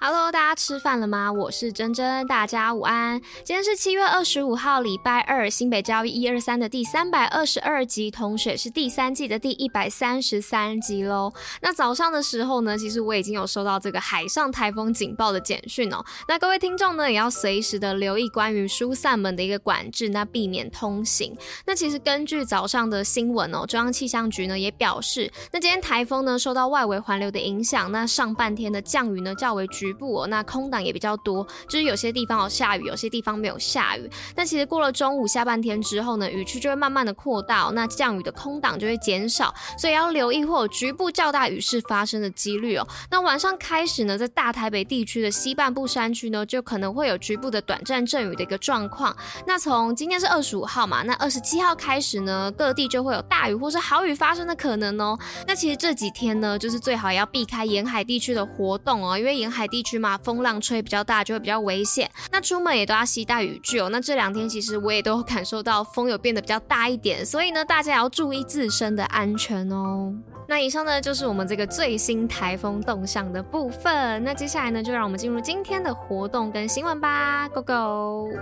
Hello，大家吃饭了吗？我是珍珍，大家午安。今天是七月二十五号，礼拜二，新北教育一二三的第三百二十二集，同学是第三季的第一百三十三集喽。那早上的时候呢，其实我已经有收到这个海上台风警报的简讯哦。那各位听众呢，也要随时的留意关于疏散门的一个管制，那避免通行。那其实根据早上的新闻哦，中央气象局呢也表示，那今天台风呢受到外围环流的影响，那上半天的降雨呢较为局。局部哦，那空档也比较多，就是有些地方有下雨，有些地方没有下雨。那其实过了中午下半天之后呢，雨区就会慢慢的扩大，那降雨的空档就会减少，所以要留意或有局部较大雨势发生的几率哦。那晚上开始呢，在大台北地区的西半部山区呢，就可能会有局部的短暂阵雨的一个状况。那从今天是二十五号嘛，那二十七号开始呢，各地就会有大雨或是豪雨发生的可能哦。那其实这几天呢，就是最好也要避开沿海地区的活动哦，因为沿海地。地区嘛，风浪吹比较大，就会比较危险。那出门也都要携带雨具哦。那这两天其实我也都感受到风有变得比较大一点，所以呢，大家也要注意自身的安全哦。那以上呢就是我们这个最新台风动向的部分。那接下来呢，就让我们进入今天的活动跟新闻吧，Go Go！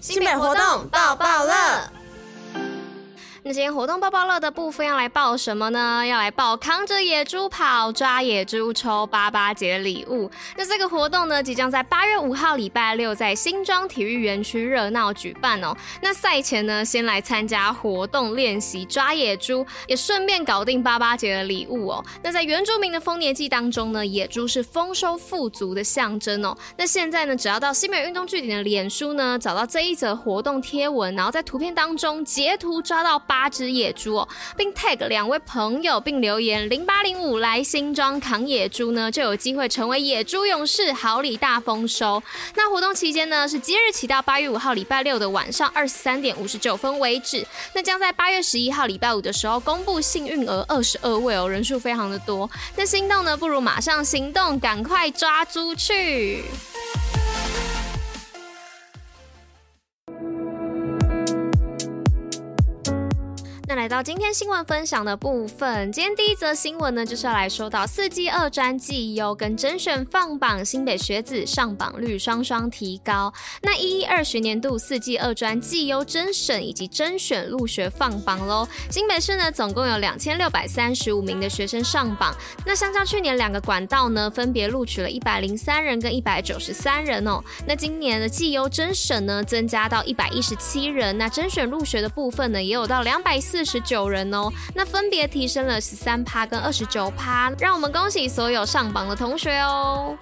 新北活动爆爆乐。今天活动报报乐的部分要来报什么呢？要来报扛着野猪跑，抓野猪抽八八节礼物。那这个活动呢，即将在八月五号礼拜六在新庄体育园区热闹举办哦。那赛前呢，先来参加活动练习抓野猪，也顺便搞定八八节的礼物哦。那在原住民的丰年祭当中呢，野猪是丰收富足的象征哦。那现在呢，只要到新北运动据点的脸书呢，找到这一则活动贴文，然后在图片当中截图抓到。八八只野猪哦，并 tag 两位朋友，并留言零八零五来新庄扛野猪呢，就有机会成为野猪勇士，好礼大丰收。那活动期间呢，是即日起到八月五号礼拜六的晚上二十三点五十九分为止。那将在八月十一号礼拜五的时候公布幸运额二十二位哦，人数非常的多。那心动呢，不如马上行动，赶快抓猪去！到今天新闻分享的部分，今天第一则新闻呢，就是要来说到四技二专绩优跟甄选放榜，新北学子上榜率双双提高。那一一二学年度四技二专绩优甄选以及甄选入学放榜喽，新北市呢总共有两千六百三十五名的学生上榜。那相较去年两个管道呢，分别录取了一百零三人跟一百九十三人哦。那今年的绩优甄选呢，增加到一百一十七人，那甄选入学的部分呢，也有到两百四。十九人哦，那分别提升了十三趴跟二十九趴，让我们恭喜所有上榜的同学哦。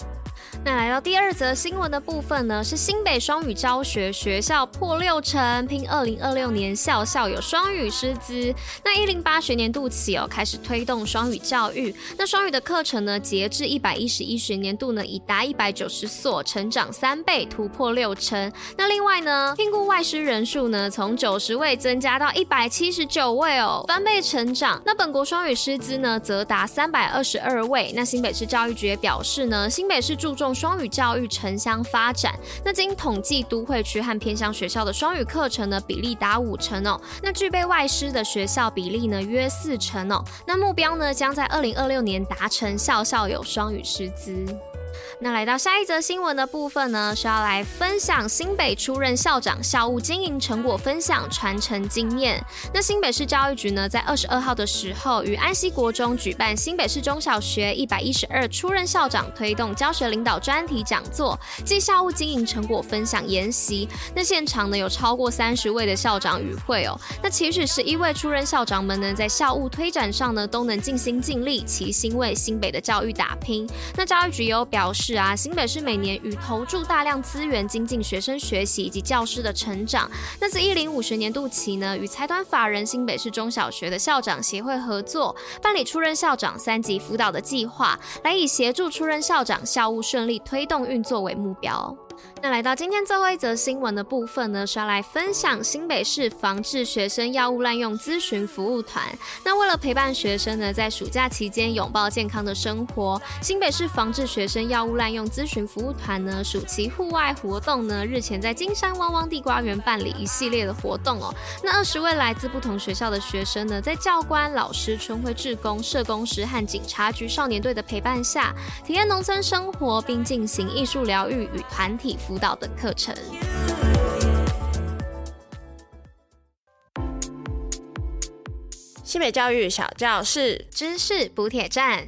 那来到第二则新闻的部分呢，是新北双语教学学校破六成，拼二零二六年校校有双语师资。那一零八学年度起哦，开始推动双语教育。那双语的课程呢，截至一百一十一学年度呢，已达一百九十所，成长三倍，突破六成。那另外呢，聘雇外师人数呢，从九十位增加到一百七十九位哦，翻倍成长。那本国双语师资呢，则达三百二十二位。那新北市教育局也表示呢，新北市注重双语教育城乡发展，那经统计，都会区和偏乡学校的双语课程呢，比例达五成哦。那具备外师的学校比例呢，约四成哦。那目标呢，将在二零二六年达成校校有双语师资。那来到下一则新闻的部分呢，是要来分享新北初任校长校务经营成果分享传承经验。那新北市教育局呢，在二十二号的时候，与安溪国中举办新北市中小学一百一十二初任校长推动教学领导专题讲座暨校务经营成果分享研习。那现场呢，有超过三十位的校长与会哦。那其实十一位出任校长们呢，在校务推展上呢，都能尽心尽力，齐心为新北的教育打拼。那教育局有表。表示啊，新北市每年与投注大量资源精进学生学习以及教师的成长。那自一零五学年度起呢，与财团法人新北市中小学的校长协会合作，办理出任校长三级辅导的计划，来以协助出任校长校务顺利推动运作为目标。那来到今天最后一则新闻的部分呢，是要来分享新北市防治学生药物滥用咨询服务团。那为了陪伴学生呢，在暑假期间拥抱健康的生活，新北市防治学生药物滥用咨询服务团呢，暑期户外活动呢，日前在金山汪汪地瓜园办理一系列的活动哦。那二十位来自不同学校的学生呢，在教官、老师、春晖志工、社工师和警察局少年队的陪伴下，体验农村生活，并进行艺术疗愈与团体辅导等课程。西北教育小教室，知识补铁站。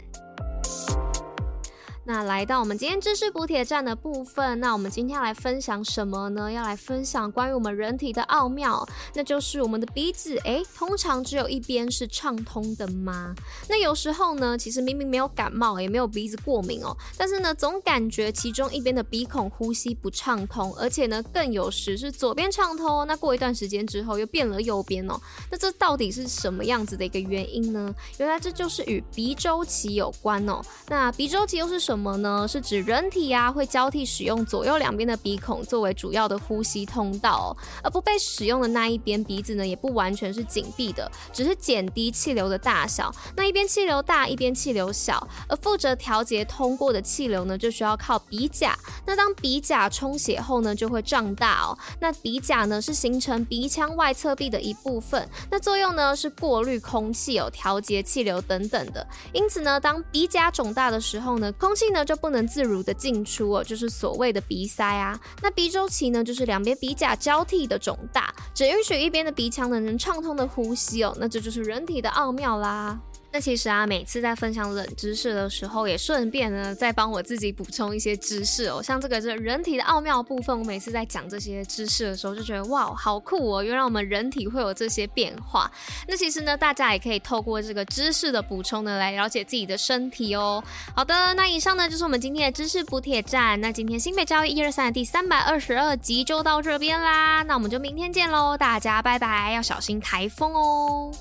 那来到我们今天知识补铁站的部分，那我们今天要来分享什么呢？要来分享关于我们人体的奥妙，那就是我们的鼻子。诶，通常只有一边是畅通的吗？那有时候呢，其实明明没有感冒，也没有鼻子过敏哦，但是呢，总感觉其中一边的鼻孔呼吸不畅通，而且呢，更有时是左边畅通，那过一段时间之后又变了右边哦。那这到底是什么样子的一个原因呢？原来这就是与鼻周期有关哦。那鼻周期又是什么？么呢？是指人体啊会交替使用左右两边的鼻孔作为主要的呼吸通道，而不被使用的那一边鼻子呢也不完全是紧闭的，只是减低气流的大小。那一边气流大，一边气流小，而负责调节通过的气流呢就需要靠鼻甲。那当鼻甲充血后呢就会胀大哦。那鼻甲呢是形成鼻腔外侧壁的一部分，那作用呢是过滤空气哦，调节气流等等的。因此呢，当鼻甲肿大的时候呢，空气呢就不能自如的进出哦，就是所谓的鼻塞啊。那鼻周期呢，就是两边鼻甲交替的肿大，只允许一边的鼻腔呢能畅通的呼吸哦。那这就是人体的奥妙啦。那其实啊，每次在分享冷知识的时候，也顺便呢再帮我自己补充一些知识哦。像这个是人体的奥妙部分，我每次在讲这些知识的时候，就觉得哇，好酷哦！原来我们人体会有这些变化。那其实呢，大家也可以透过这个知识的补充呢，来了解自己的身体哦。好的，那以上呢就是我们今天的知识补铁站。那今天新北教育一二三的第三百二十二集就到这边啦。那我们就明天见喽，大家拜拜，要小心台风哦。